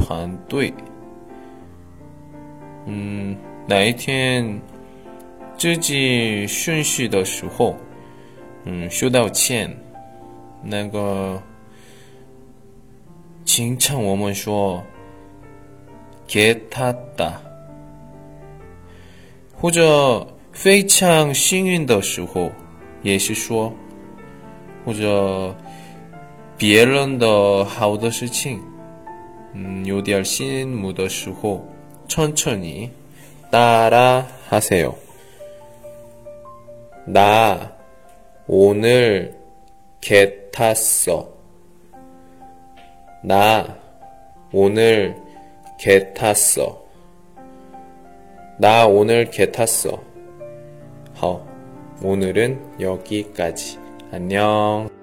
团队。嗯，哪一天自己顺序的时候，嗯，收到钱，那个。经常我们说给他的，或者非常幸运的时候，也是说，或者别人的好的事情， 음, 요디알 신무더시호 천천히 따라 하세요. 나 오늘 개 탔어. 나 오늘 개 탔어. 나 오늘 개 탔어. 허, 오늘은 여기까지. 안녕.